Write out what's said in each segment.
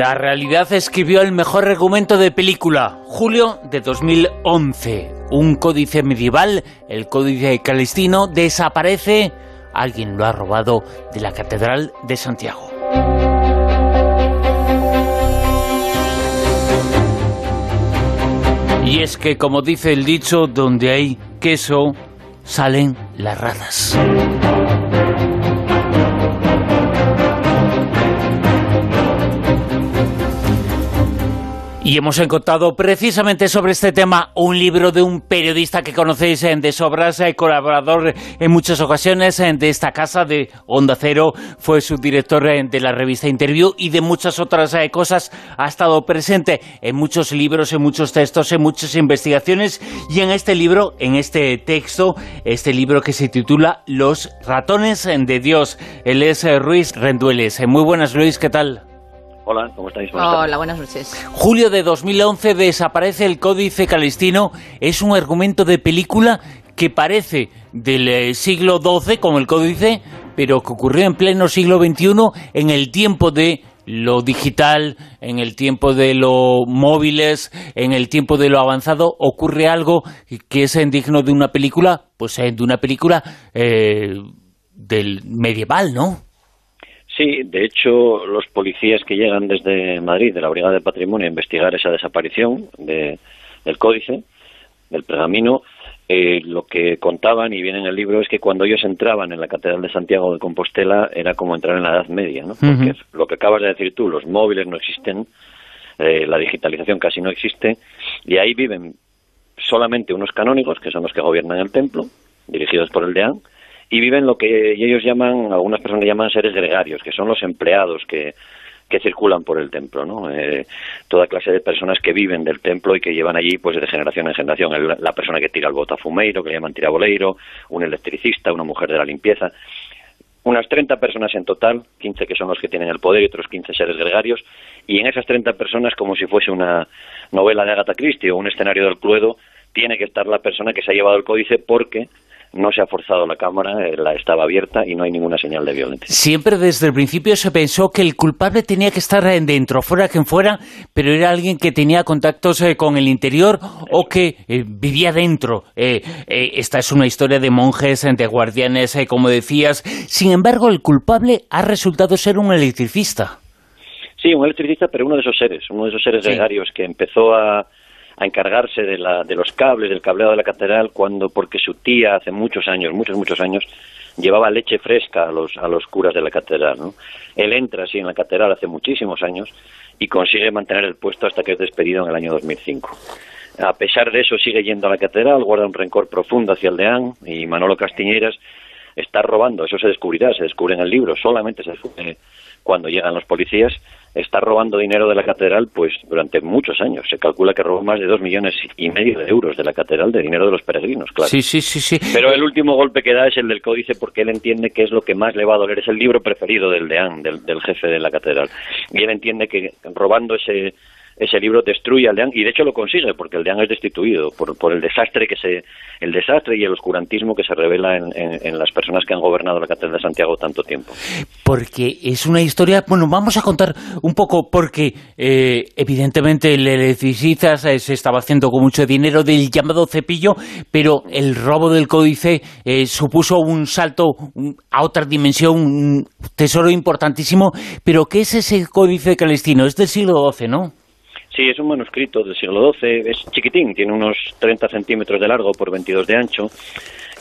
La realidad escribió el mejor argumento de película, julio de 2011. Un códice medieval, el códice calistino, desaparece. Alguien lo ha robado de la Catedral de Santiago. Y es que, como dice el dicho, donde hay queso, salen las ratas. Y hemos encontrado precisamente sobre este tema un libro de un periodista que conocéis en de sobras, eh, colaborador en muchas ocasiones de esta casa de Onda Cero, fue subdirector de la revista Interview y de muchas otras eh, cosas. Ha estado presente en muchos libros, en muchos textos, en muchas investigaciones y en este libro, en este texto, este libro que se titula Los ratones de Dios. Él es eh, Ruiz Rendueles. Muy buenas, Luis, ¿qué tal? Hola, ¿cómo estáis? Hola, buenas noches. Julio de 2011 desaparece el Códice Calistino. Es un argumento de película que parece del eh, siglo XII, como el Códice, pero que ocurrió en pleno siglo XXI, en el tiempo de lo digital, en el tiempo de los móviles, en el tiempo de lo avanzado, ocurre algo que es digno de una película, pues eh, de una película eh, del medieval, ¿no? Sí, de hecho, los policías que llegan desde Madrid, de la Brigada de Patrimonio, a investigar esa desaparición del códice, del pergamino, eh, lo que contaban, y viene en el libro, es que cuando ellos entraban en la Catedral de Santiago de Compostela era como entrar en la Edad Media, ¿no? Porque lo que acabas de decir tú, los móviles no existen, eh, la digitalización casi no existe, y ahí viven solamente unos canónigos, que son los que gobiernan el templo, dirigidos por el deán, y viven lo que ellos llaman, algunas personas llaman seres gregarios, que son los empleados que, que circulan por el templo, ¿no? Eh, toda clase de personas que viven del templo y que llevan allí pues de generación en generación. la persona que tira el botafumeiro, que le llaman tiraboleiro, un electricista, una mujer de la limpieza. Unas 30 personas en total, 15 que son los que tienen el poder y otros 15 seres gregarios, y en esas 30 personas, como si fuese una novela de Agatha Christie o un escenario del Cluedo, tiene que estar la persona que se ha llevado el códice porque no se ha forzado la cámara, eh, la estaba abierta y no hay ninguna señal de violencia. Siempre desde el principio se pensó que el culpable tenía que estar dentro, fuera quien fuera, pero era alguien que tenía contactos eh, con el interior o que eh, vivía dentro. esta es una historia de monjes, de guardianes, como decías. Sin embargo, el culpable ha resultado ser un electricista. Sí, un electricista, pero uno de esos seres, uno de esos seres gregarios que empezó a a encargarse de, la, de los cables, del cableado de la catedral, cuando, porque su tía hace muchos años, muchos, muchos años, llevaba leche fresca a los, a los curas de la catedral. ¿no? Él entra así en la catedral hace muchísimos años y consigue mantener el puesto hasta que es despedido en el año 2005. A pesar de eso sigue yendo a la catedral, guarda un rencor profundo hacia el deán y Manolo Castiñeras está robando, eso se descubrirá, se descubre en el libro, solamente se descubre cuando llegan los policías, está robando dinero de la catedral pues durante muchos años. Se calcula que robó más de dos millones y medio de euros de la catedral de dinero de los peregrinos, claro. Sí, sí, sí, sí. Pero el último golpe que da es el del códice porque él entiende que es lo que más le va a doler. Es el libro preferido del deán, del, del jefe de la catedral. Y él entiende que robando ese ese libro destruye al Deán y de hecho lo consigue porque el Deán es destituido por, por el desastre que se el desastre y el oscurantismo que se revela en, las personas que han gobernado la catedral de Santiago tanto tiempo. Porque es una historia, bueno, vamos a contar un poco porque eh, evidentemente el electricista se estaba haciendo con mucho dinero del llamado cepillo, pero el robo del códice eh, supuso un salto a otra dimensión, un tesoro importantísimo, pero ¿qué es ese códice calistino? Es del siglo XII, ¿no? Sí, es un manuscrito del siglo XII, es chiquitín, tiene unos 30 centímetros de largo por 22 de ancho.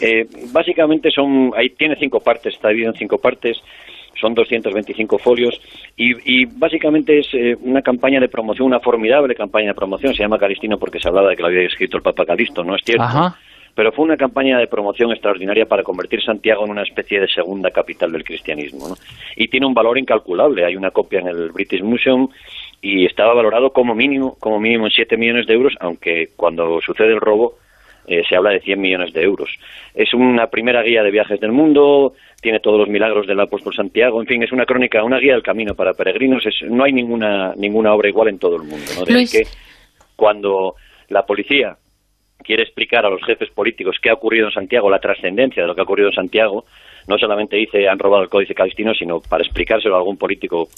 Eh, básicamente son, ahí tiene cinco partes, está dividido en cinco partes, son 225 folios y, básicamente es eh, una campaña de promoción, una formidable campaña de promoción, se llama Calistino porque se hablaba de que lo había escrito el Papa Calisto, no es cierto. Pero fue una campaña de promoción extraordinaria para convertir Santiago en una especie de segunda capital del cristianismo. Y tiene un valor incalculable. Hay una copia en el British Museum y estaba valorado como mínimo, como mínimo en 7 millones de euros, aunque cuando sucede el robo eh, se habla de 100 millones de euros. Es una primera guía de viajes del mundo, tiene todos los milagros del apóstol Santiago, en fin, es una crónica, una guía del camino para peregrinos, no hay ninguna, ninguna obra igual en todo el mundo. ¿no? que cuando la policía quiere explicar a los jefes políticos qué ha ocurrido en Santiago, la trascendencia de lo que ha ocurrido en Santiago, no solamente dice han robado el códice calistino, sino para explicárselo a algún político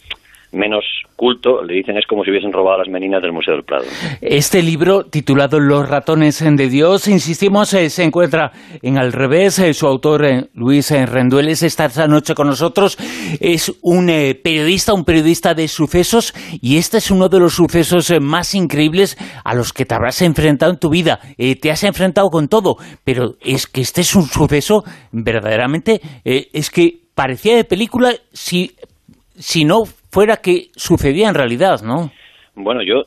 menos culto, le dicen es como si hubiesen robado las meninas del Museo del Prado. Este libro, titulado Los ratones de Dios, insistimos, eh, se encuentra en Al revés. Eh, su autor, eh, Luis Rendueles, está esta noche con nosotros. Es un periodista, un periodista de sucesos, y este es uno de los sucesos más increíbles a los que te habrás enfrentado en tu vida. te has enfrentado con todo, pero es que este es un suceso verdaderamente, es que parecía de película si, si no fuera que sucedía en realidad, ¿no? Bueno, yo,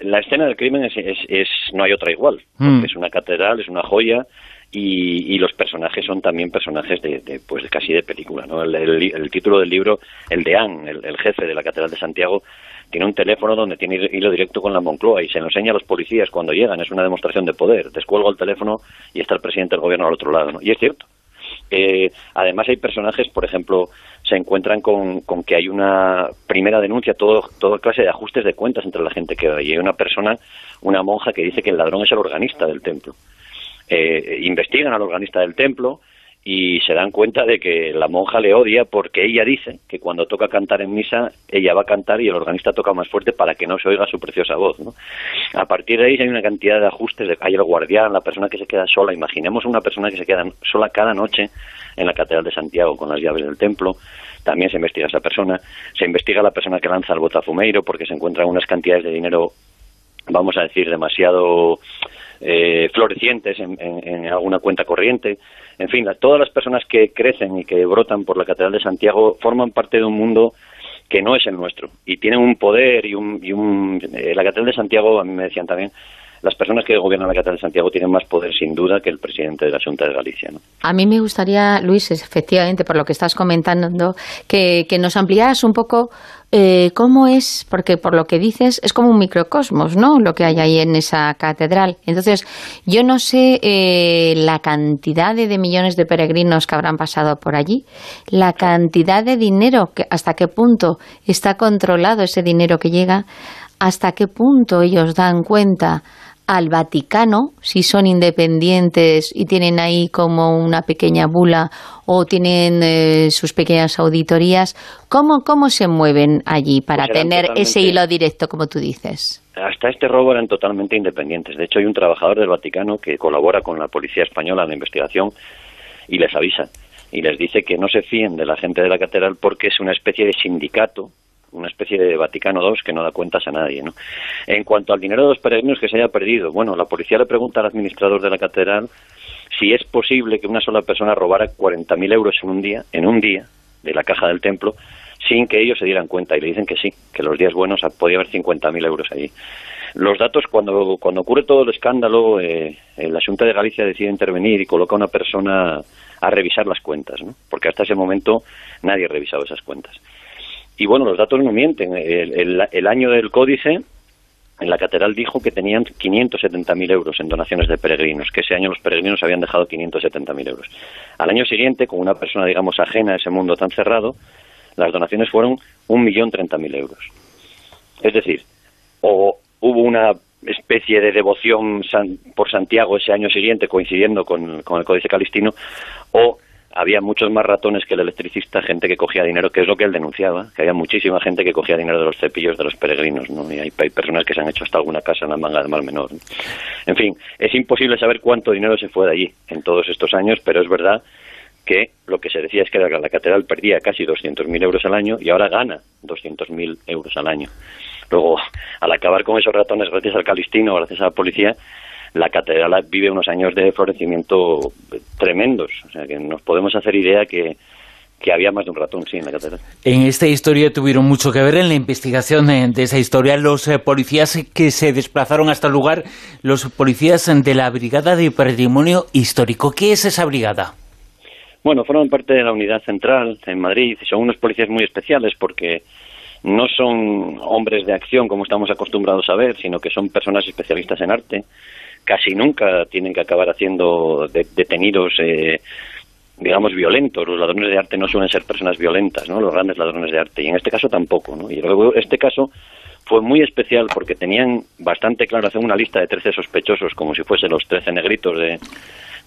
la escena del crimen es, es, no hay otra igual. Mm. Es una catedral, es una joya y, los personajes son también personajes de, pues casi de película, ¿no? El, título del libro, el de Anne, el, jefe de la catedral de Santiago, tiene un teléfono donde tiene hilo directo con la Moncloa y se lo enseña a los policías cuando llegan. Es una demostración de poder. Descuelgo el teléfono y está el presidente del gobierno al otro lado, ¿no? Y es cierto. Eh, además hay personajes, por ejemplo, se encuentran con, que hay una primera denuncia, todo, toda clase de ajustes de cuentas entre la gente que hay. Hay una persona, una monja, que dice que el ladrón es el organista del templo. Eh, investigan al organista del templo y se dan cuenta de que la monja le odia porque ella dice que cuando toca cantar en misa, ella va a cantar y el organista toca más fuerte para que no se oiga su preciosa voz. ¿no? A partir de ahí hay una cantidad de ajustes, de, hay el guardián, la persona que se queda sola, imaginemos una persona que se queda sola cada noche en la Catedral de Santiago con las llaves del templo, también se investiga esa persona, se investiga la persona que lanza el botafumeiro porque se encuentran unas cantidades de dinero, vamos a decir, demasiado eh, florecientes en, alguna cuenta corriente. En fin, todas las personas que crecen y que brotan por la Catedral de Santiago forman parte de un mundo que no es el nuestro y tienen un poder y un... Y un eh, la Catedral de Santiago, a mí me decían también, las personas que gobiernan la Catedral de Santiago tienen más poder sin duda que el presidente de la Junta de Galicia. A mí me gustaría, Luis, efectivamente, por lo que estás comentando, que, nos ampliaras un poco eh, cómo es, porque por lo que dices es como un microcosmos, ¿no? Lo que hay ahí en esa catedral. Entonces, yo no sé eh, la cantidad de, millones de peregrinos que habrán pasado por allí, la cantidad de dinero, que, hasta qué punto está controlado ese dinero que llega, hasta qué punto ellos dan cuenta al Vaticano, si son independientes y tienen ahí como una pequeña bula o tienen eh, sus pequeñas auditorías, ¿cómo, ¿cómo se mueven allí para pues tener ese hilo directo, como tú dices? Hasta este robo eran totalmente independientes. De hecho, hay un trabajador del Vaticano que colabora con la Policía Española en la investigación y les avisa y les dice que no se fíen de la gente de la catedral porque es una especie de sindicato una especie de Vaticano II que no da cuentas a nadie. ¿no? En cuanto al dinero de los peregrinos que se haya perdido, bueno, la policía le pregunta al administrador de la catedral si es posible que una sola persona robara 40.000 euros en un día, en un día, de la caja del templo, sin que ellos se dieran cuenta. Y le dicen que sí, que los días buenos podía haber 50.000 euros allí. Los datos, cuando, cuando ocurre todo el escándalo, eh, la Junta de Galicia decide intervenir y coloca a una persona a revisar las cuentas, ¿no? porque hasta ese momento nadie ha revisado esas cuentas. Y bueno, los datos no mienten. El, año del códice, en la catedral dijo que tenían 570.000 euros en donaciones de peregrinos, que ese año los peregrinos habían dejado 570.000 euros. Al año siguiente, con una persona, digamos, ajena a ese mundo tan cerrado, las donaciones fueron 1.030.000 euros. Es decir, o hubo una especie de devoción por Santiago ese año siguiente, coincidiendo con, con el Códice Calistino, o había muchos más ratones que el electricista, gente que cogía dinero, que es lo que él denunciaba, que había muchísima gente que cogía dinero de los cepillos de los peregrinos, ¿no? Y hay, personas que se han hecho hasta alguna casa en la manga de mal menor. En fin, es imposible saber cuánto dinero se fue de allí en todos estos años, pero es verdad que lo que se decía es que la, la catedral perdía casi 200.000 euros al año y ahora gana 200.000 euros al año. Luego, al acabar con esos ratones, gracias al Calistino, gracias a la policía, la catedral vive unos años de florecimiento tremendos. O sea, que nos podemos hacer idea que, había más de un ratón, sí, en la catedral. En esta historia tuvieron mucho que ver en la investigación de esa historia los eh, policías que se desplazaron hasta el lugar, los policías de la Brigada de Patrimonio Histórico. ¿Qué es esa brigada? Bueno, forman parte de la unidad central en Madrid y son unos policías muy especiales porque no son hombres de acción como estamos acostumbrados a ver, sino que son personas especialistas en arte casi nunca tienen que acabar haciendo detenidos, eh, digamos, violentos. Los ladrones de arte no suelen ser personas violentas, ¿no? Los grandes ladrones de arte. Y en este caso tampoco, ¿no? Y luego este caso fue muy especial porque tenían bastante claro hacer una lista de 13 sospechosos, como si fuesen los 13 negritos de...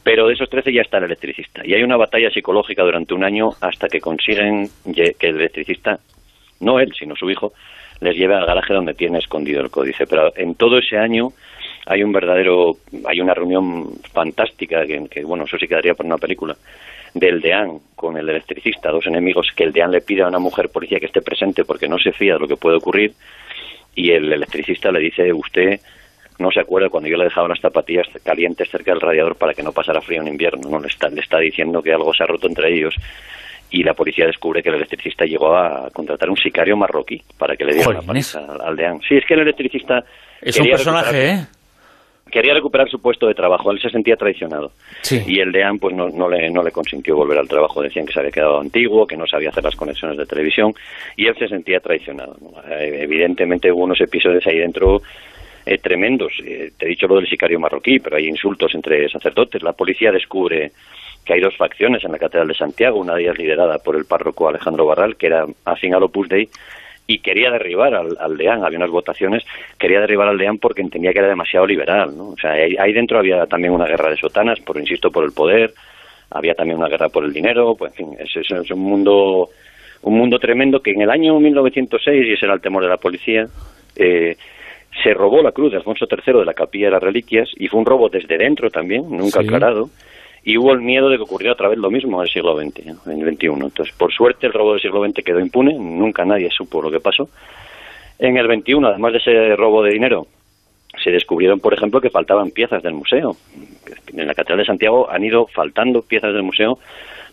Pero de esos 13 ya está el electricista. Y hay una batalla psicológica durante un año hasta que consiguen que el electricista no él, sino su hijo, les lleve al garaje donde tiene escondido el códice. Pero en todo ese año hay un verdadero, hay una reunión fantástica que, bueno, eso sí quedaría por una película del DEAN con el electricista, dos enemigos que el DEAN le pide a una mujer policía que esté presente porque no se fía de lo que puede ocurrir y el electricista le dice usted no se acuerda cuando yo le dejaba las zapatillas calientes cerca del radiador para que no pasara frío en invierno, no le está, le está diciendo que algo se ha roto entre ellos y la policía descubre que el electricista llegó a contratar un sicario marroquí para que le diera la paliza al DEAN. Sí, es que el electricista... Es un personaje, ¿eh? Quería recuperar su puesto de trabajo, él se sentía traicionado. Y el DEAN pues no, no, le, no le consintió volver al trabajo, decían que se había quedado antiguo, que no sabía hacer las conexiones de televisión, y él se sentía traicionado. Eh, evidentemente hubo unos episodios ahí dentro eh, tremendos. Eh, te he dicho lo del sicario marroquí, pero hay insultos entre sacerdotes. La policía descubre que hay dos facciones en la Catedral de Santiago, una de ellas liderada por el párroco Alejandro Barral, que era afín al Opus Dei, y quería derribar al, al DEAN, había unas votaciones, quería derribar al DEAN porque entendía que era demasiado liberal, ¿no? O sea, ahí, dentro había también una guerra de sotanas, por insisto, por el poder, había también una guerra por el dinero, pues en fin, es, es, un mundo un mundo tremendo que en el año 1906, y ese era el temor de la policía, eh, se robó la cruz de Alfonso III de la Capilla de las Reliquias y fue un robo desde dentro también, nunca aclarado y hubo el miedo de que ocurriera otra vez lo mismo en el siglo XX, en el XXI. Entonces, por suerte, el robo del siglo XX quedó impune, nunca nadie supo lo que pasó. En el XXI, además de ese robo de dinero, se descubrieron, por ejemplo, que faltaban piezas del museo. En la Catedral de Santiago han ido faltando piezas del museo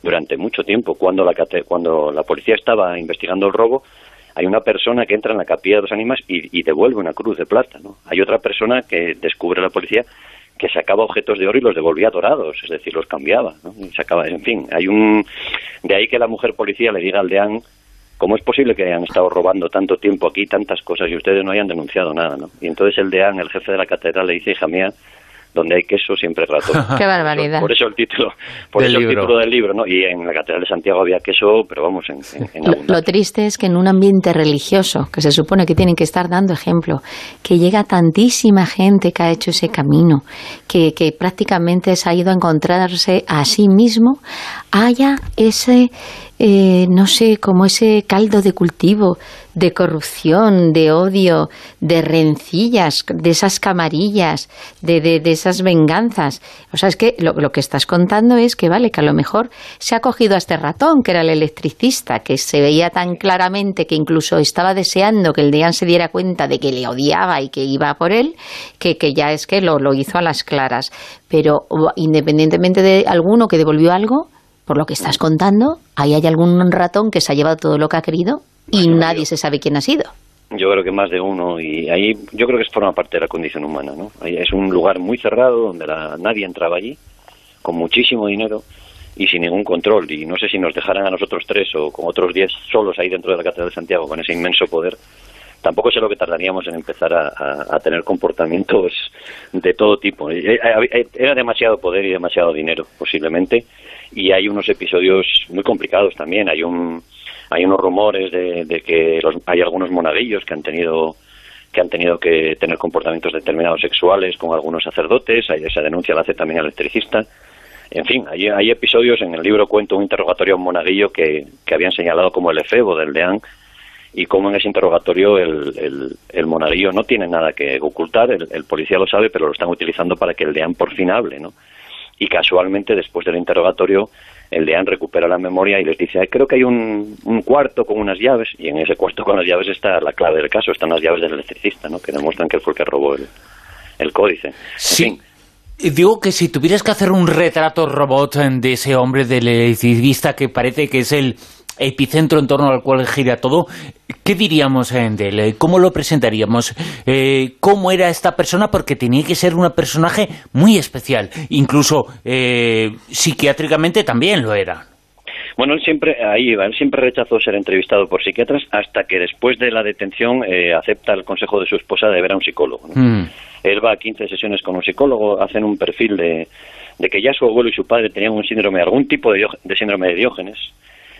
durante mucho tiempo. Cuando la, cuando la policía estaba investigando el robo, hay una persona que entra en la capilla de los ánimas y, y devuelve una cruz de plata. ¿no? Hay otra persona que descubre la policía que sacaba objetos de oro y los devolvía dorados, es decir, los cambiaba, ¿no? Sacaba, en fin, hay un de ahí que la mujer policía le diga al deán ¿cómo es posible que hayan estado robando tanto tiempo aquí tantas cosas y ustedes no hayan denunciado nada, ¿no? Y entonces el deán, el jefe de la catedral, le dice, hija mía, donde hay queso siempre rato. Qué barbaridad. Por eso el título, por eso el título del libro, ¿no? Y en la Catedral de Santiago había queso, pero vamos, en, lo, triste es que en un ambiente religioso, que se supone que tienen que estar dando ejemplo, que llega tantísima gente que ha hecho ese camino, que, que prácticamente se ha ido a encontrarse a sí mismo, haya ese eh, no sé, como ese caldo de cultivo, de corrupción, de odio, de rencillas, de esas camarillas, de, de, esas venganzas. O sea, es que lo, que estás contando es que, vale, que a lo mejor se ha cogido a este ratón, que era el electricista, que se veía tan claramente que incluso estaba deseando que el Deán se diera cuenta de que le odiaba y que iba por él, que, que ya es que lo, lo hizo a las claras. Pero independientemente de alguno que devolvió algo, por lo que estás contando, ahí hay algún ratón que se ha llevado todo lo que ha querido y nadie se sabe quién ha sido. Yo creo que más de uno y ahí yo creo que forma parte de la condición humana, ¿no? Es un lugar muy cerrado donde nadie entraba allí con muchísimo dinero y sin ningún control y no sé si nos dejaran a nosotros tres o con otros diez solos ahí dentro de la Catedral de Santiago con ese inmenso poder tampoco sé lo que tardaríamos en empezar a, tener comportamientos de todo tipo. Eh, eh, era demasiado poder y demasiado dinero, posiblemente, y hay unos episodios muy complicados también. Hay un hay unos rumores de, que hay algunos monaguillos que han tenido que han tenido que tener comportamientos determinados sexuales con algunos sacerdotes. Esa denuncia la hace también el electricista. En fin, hay, hay episodios, en el libro cuento un interrogatorio a un monaguillo que, que habían señalado como el efebo del deán y como en ese interrogatorio el, el, el monaguillo no tiene nada que ocultar, el, el, policía lo sabe, pero lo están utilizando para que el deán por fin hable, ¿no? Y casualmente después del interrogatorio el deán recupera la memoria y les dice, creo que hay un, un, cuarto con unas llaves, y en ese cuarto con las llaves está la clave del caso, están las llaves del electricista, ¿no? que demuestran que él fue el que robó el, el códice. Sí. Digo que si tuvieras que hacer un retrato robot de ese hombre del electricista que parece que es el epicentro en torno al cual gira todo, ¿qué diríamos de él? ¿Cómo lo presentaríamos? Eh, ¿Cómo era esta persona? Porque tenía que ser un personaje muy especial, incluso eh, psiquiátricamente también lo era. Bueno, él siempre, ahí él siempre rechazó ser entrevistado por psiquiatras hasta que después de la detención eh, acepta el consejo de su esposa de ver a un psicólogo. Mm. Él va a 15 sesiones con un psicólogo, hacen un perfil de, de que ya su abuelo y su padre tenían un síndrome, algún tipo de, de síndrome de Diógenes,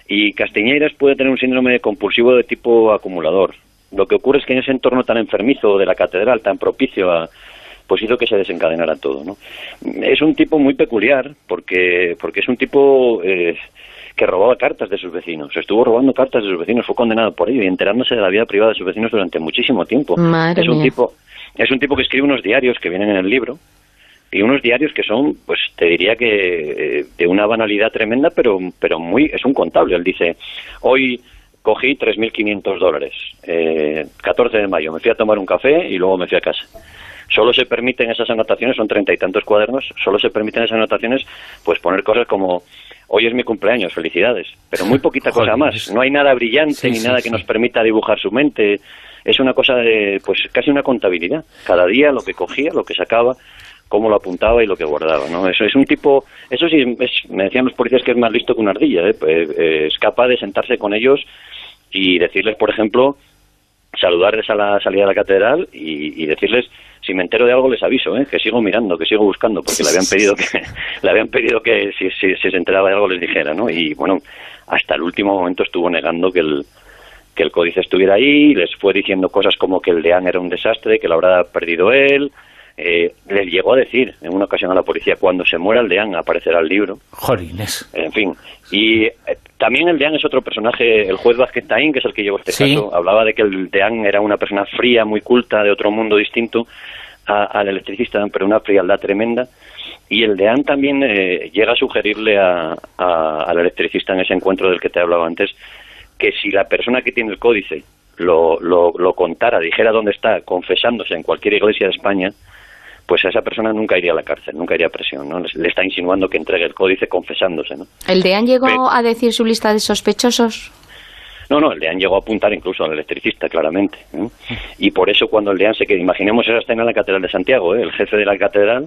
y Castiñeiras puede tener un síndrome compulsivo de tipo acumulador. Lo que ocurre es que en ese entorno tan enfermizo de la catedral, tan propicio a, pues hizo que se desencadenara todo, ¿no? Es un tipo muy peculiar porque porque es un tipo eh, que robaba cartas de sus vecinos. Estuvo robando cartas de sus vecinos, fue condenado por ello y enterándose de la vida privada de sus vecinos durante muchísimo tiempo. es un tipo es un tipo que escribe unos diarios que vienen en el libro y unos diarios que son, pues te diría que eh, de una banalidad tremenda, pero pero muy es un contable. Él dice, hoy cogí 3.500 dólares, eh, 14 de mayo, me fui a tomar un café y luego me fui a casa. Solo se permiten esas anotaciones, son treinta y tantos cuadernos, solo se permiten esas anotaciones, pues poner cosas como hoy es mi cumpleaños, felicidades, pero muy poquita cosa más. No hay nada brillante ni nada que nos permita dibujar su mente. Es una cosa de, pues casi una contabilidad. Cada día lo que cogía, lo que sacaba, cómo lo apuntaba y lo que guardaba, ¿no? Eso es un tipo, eso sí, me decían los policías que es más listo que una ardilla, ¿eh? Pues, eh, es capaz de sentarse con ellos y decirles, por ejemplo, saludarles a la salida de la catedral y decirles si me entero de algo les aviso, ¿eh? que sigo mirando, que sigo buscando, porque le habían pedido que, le habían pedido que si, si, se enteraba de algo les dijera, ¿no? Y bueno, hasta el último momento estuvo negando que el, que el códice estuviera ahí, les fue diciendo cosas como que el deán era un desastre, que lo habrá perdido él, eh, les llegó a decir en una ocasión a la policía, cuando se muera el deán aparecerá el libro. Jolines. En fin, y eh, también el deán es otro personaje, el juez Vázquez Taín, que es el que llevó este caso, hablaba de que el deán era una persona fría, muy culta, de otro mundo distinto al electricista, pero una frialdad tremenda. Y el deán también eh, llega a sugerirle al electricista en ese encuentro del que te he hablado antes, que si la persona que tiene el códice lo, lo, lo contara, dijera dónde está, confesándose en cualquier iglesia de España, pues a esa persona nunca iría a la cárcel, nunca iría a presión, ¿no? Le, está insinuando que entregue el códice confesándose, ¿no? ¿El DEAN llegó a decir su lista de sospechosos? No, no, el DEAN llegó a apuntar incluso al electricista, claramente. Y por eso cuando el DEAN se queda, imaginemos esa escena en la Catedral de Santiago, ¿eh? el jefe de la Catedral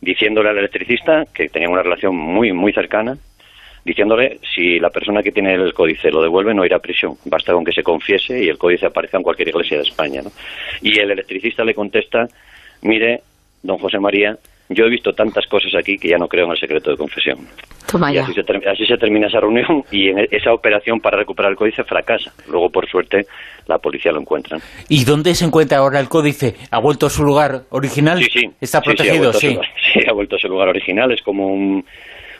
diciéndole al electricista, que tenía una relación muy, muy cercana, diciéndole si la persona que tiene el códice lo devuelve no irá a prisión, basta con que se confiese y el códice aparezca en cualquier iglesia de España. ¿no? Y el electricista le contesta, mire, don José María, yo he visto tantas cosas aquí que ya no creo en el secreto de confesión. Toma y así se, así se, termina esa reunión y en esa operación para recuperar el códice fracasa. Luego, por suerte, la policía lo encuentra. ¿Y dónde se encuentra ahora el códice? ¿Ha vuelto a su lugar original? Sí, sí. ¿Está protegido? Sí, sí, ha vuelto a su lugar original. Es como un,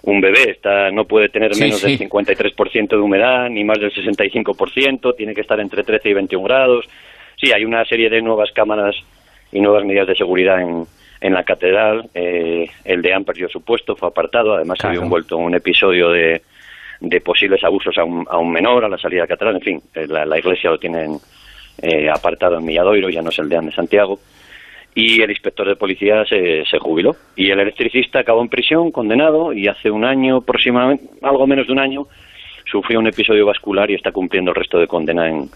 un bebé. Está, no puede tener menos del 53% de humedad, ni más del 65%. Tiene que estar entre 13 y 21 grados. Sí, hay una serie de nuevas cámaras y nuevas medidas de seguridad en, en la catedral. Eh, el deán perdió su puesto, fue apartado. Además, se había envuelto en un episodio de, de posibles abusos a un, a un, menor a la salida de la catedral. En fin, eh, la, la iglesia lo tienen eh, apartado en Milladoiro, ya no es el deán de Santiago. Y el inspector de policía se, se jubiló. Y el electricista acabó en prisión, condenado, y hace un año aproximadamente, algo menos de un año, sufrió un episodio vascular y está cumpliendo el resto de condena en,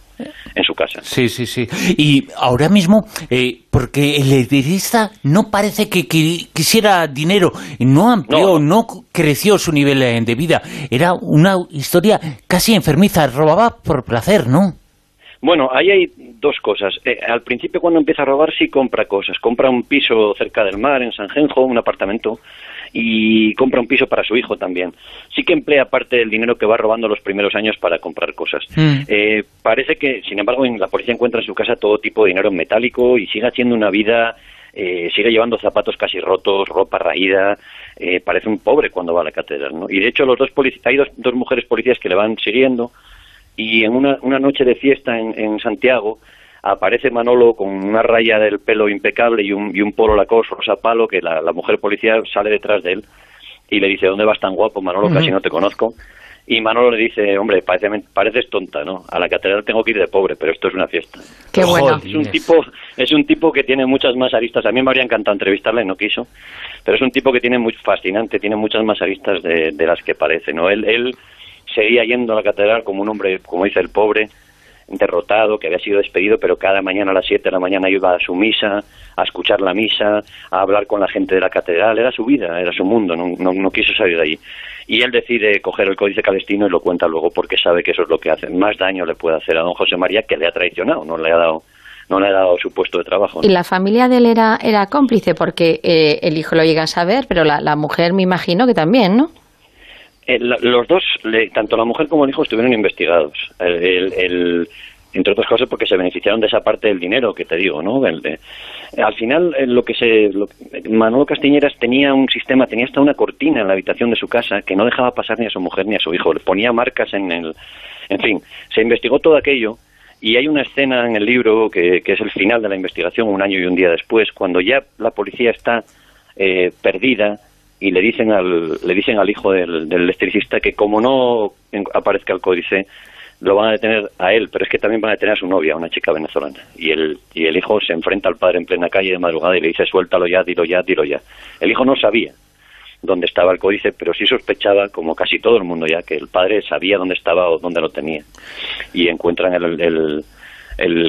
en su casa. Sí, sí, sí. Y ahora mismo, eh, porque el electricista no parece que, quisiera dinero, no amplió, no. creció su nivel de vida. Era una historia casi enfermiza, robaba por placer, ¿no? Bueno, ahí hay dos cosas. Eh, al principio cuando empieza a robar sí compra cosas. Compra un piso cerca del mar, en San Genjo, un apartamento, y compra un piso para su hijo también. Sí que emplea parte del dinero que va robando los primeros años para comprar cosas. Mm. Eh, parece que, sin embargo, en la policía encuentra en su casa todo tipo de dinero metálico y sigue haciendo una vida eh, sigue llevando zapatos casi rotos, ropa raída, eh, parece un pobre cuando va a la catedral, ¿no? Y de hecho los dos hay dos, dos mujeres policías que le van siguiendo y en una, una noche de fiesta en, en Santiago aparece Manolo con una raya del pelo impecable y un, y un polo lacoste rosa palo que la, mujer policía sale detrás de él y le dice, ¿dónde vas tan guapo, Manolo? Casi no te conozco. Y Manolo le dice, hombre, parece, pareces tonta, ¿no? A la catedral tengo que ir de pobre, pero esto es una fiesta. Qué bueno. Es un tipo, es un tipo que tiene muchas más aristas. A mí me habría encantado entrevistarle, no quiso. Pero es un tipo que tiene muy fascinante, tiene muchas más aristas de, de las que parece, ¿no? Él, él seguía yendo a la catedral como un hombre, como dice el pobre, derrotado, que había sido despedido, pero cada mañana a las 7 de la mañana iba a su misa, a escuchar la misa, a hablar con la gente de la catedral, era su vida, era su mundo, no, no, quiso salir de allí. Y él decide coger el códice calestino y lo cuenta luego porque sabe que eso es lo que hace, más daño le puede hacer a don José María que le ha traicionado, no le ha dado no le ha dado su puesto de trabajo. Y la familia de él era, era cómplice porque eh, el hijo lo llega a saber, pero la, la mujer me imagino que también, ¿no? Eh, los dos, tanto la mujer como el hijo, estuvieron investigados. El, entre otras cosas porque se beneficiaron de esa parte del dinero que te digo, ¿no? al final lo que se Manolo Castiñeras tenía un sistema tenía hasta una cortina en la habitación de su casa que no dejaba pasar ni a su mujer ni a su hijo le ponía marcas en el en fin se investigó todo aquello y hay una escena en el libro que, es el final de la investigación, un año y un día después, cuando ya la policía está eh, perdida y le dicen al, le dicen al hijo del, electricista que como no aparezca el códice, lo van a detener a él, pero es que también van a detener a su novia, una chica venezolana. Y el, y el hijo se enfrenta al padre en plena calle de madrugada y le dice, suéltalo ya, dilo ya, dilo ya. El hijo no sabía dónde estaba el códice, pero sí sospechaba, como casi todo el mundo ya, que el padre sabía dónde estaba o dónde lo tenía. Y encuentran el,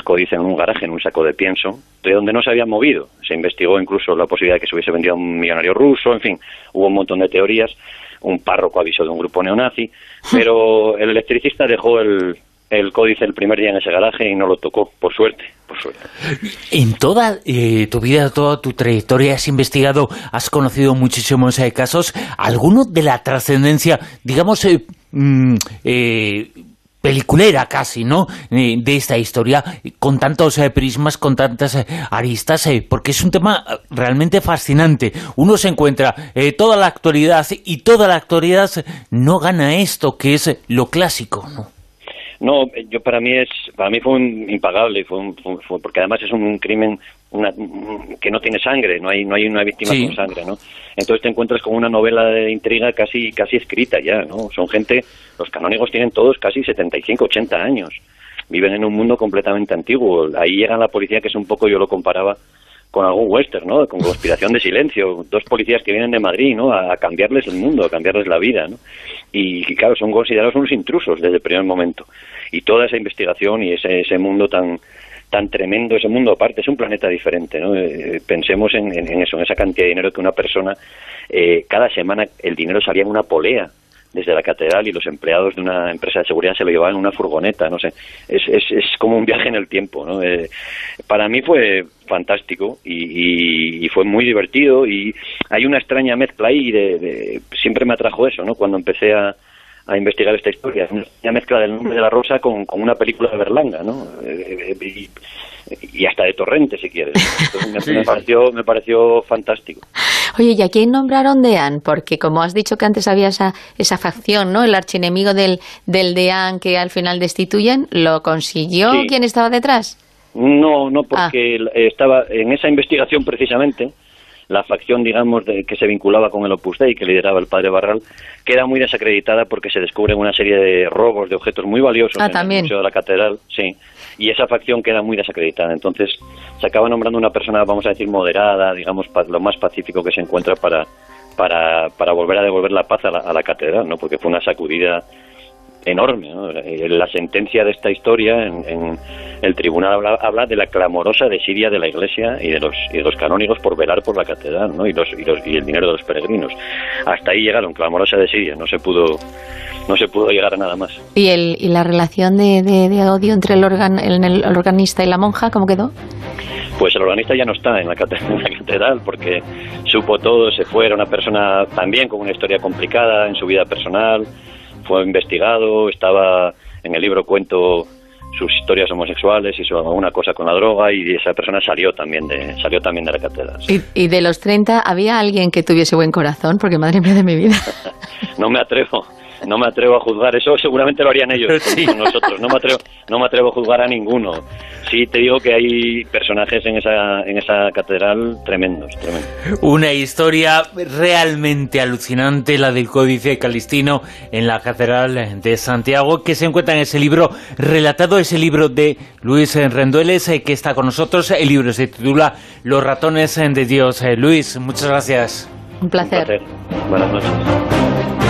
códice en un garaje, en un saco de pienso, de donde no se había movido. Se investigó incluso la posibilidad de que se hubiese vendido a un millonario ruso, en fin, hubo un montón de teorías. Un párroco avisó de un grupo neonazi, pero el electricista dejó el, el códice el primer día en ese garaje y no lo tocó, por suerte, por suerte. En toda eh, tu vida, toda tu trayectoria, has investigado, has conocido muchísimos eh, casos, ¿alguno de la trascendencia, digamos, eh, mm, peliculera casi, ¿no?, de esta historia, con tantos prismas, con tantas aristas, porque es un tema realmente fascinante. Uno se encuentra toda la actualidad y toda la actualidad no gana esto, que es lo clásico, ¿no? No, yo para mí es, para mí fue un impagable, fue, porque además es un crimen que no tiene sangre, no hay, no hay una víctima con sangre, ¿no? Entonces te encuentras con una novela de intriga casi, casi escrita ya, ¿no? Son gente, los canónigos tienen todos casi 75, 80 años, viven en un mundo completamente antiguo. Ahí llega la policía que es un poco, yo lo comparaba con algún western, ¿no? Con conspiración de silencio, dos policías que vienen de Madrid, ¿no? A, cambiarles el mundo, a cambiarles la vida, ¿no? Y, y, claro, son considerados unos intrusos desde el primer momento y toda esa investigación y ese, ese mundo tan tan tremendo ese mundo aparte es un planeta diferente ¿no? Eh, pensemos en, eso en esa cantidad de dinero que una persona eh, cada semana el dinero salía en una polea desde la catedral y los empleados de una empresa de seguridad se lo llevaban en una furgoneta, no sé, es, es, es como un viaje en el tiempo, ¿no? Eh, para mí fue fantástico y, y, fue muy divertido y hay una extraña mezcla ahí de, siempre me atrajo eso, ¿no? Cuando empecé a, a investigar esta historia. Una mezcla del nombre de la rosa con, con una película de Berlanga, ¿no? Eh, y, y, hasta de Torrente, si quieres. me, pareció, me pareció fantástico. Oye, ¿y a quién nombraron Deán? Porque como has dicho que antes había esa, esa facción, ¿no? El archienemigo del, del Deán que al final destituyen, ¿lo consiguió? ¿Quién estaba detrás? No, no, porque ah. estaba en esa investigación precisamente la facción, digamos, de, que se vinculaba con el Opus Dei, que lideraba el padre Barral, queda muy desacreditada porque se descubren una serie de robos de objetos muy valiosos ah, en el Museo de la Catedral, sí, y esa facción queda muy desacreditada. Entonces se acaba nombrando una persona, vamos a decir, moderada, digamos, lo más pacífico que se encuentra para, para, para volver a devolver la paz a la, a la catedral, ¿no? Porque fue una sacudida enorme. Eh, la sentencia de esta historia en, el tribunal habla, de la clamorosa desidia de la Iglesia y de los, y los canónigos por velar por la catedral ¿no? y, los, y, el dinero de los peregrinos. Hasta ahí llegaron, clamorosa desidia, no se pudo no se pudo llegar a nada más. ¿Y, el, y la relación de, odio entre el, organ, el, organista y la monja, cómo quedó? Pues el organista ya no está en la, en la catedral porque supo todo, se fue, era una persona también con una historia complicada en su vida personal, fue investigado, estaba en el libro cuento sus historias homosexuales y su alguna cosa con la droga y esa persona salió también de salió también de la catedral. ¿Y, ¿Y, de los 30 había alguien que tuviese buen corazón? Porque madre mía de mi vida. no me atrevo no me atrevo a juzgar eso seguramente lo harían ellos con nosotros. No me atrevo no me atrevo a juzgar a ninguno. Sí te digo que hay personajes en esa en esa catedral tremendos, tremendos. una historia realmente alucinante la del códice calistino en la catedral de Santiago que se encuentra en ese libro relatado ese libro de Luis Rendueles eh, que está con nosotros. El libro se titula Los ratones de Dios. Eh, Luis muchas gracias. Un placer, un placer. buenas noches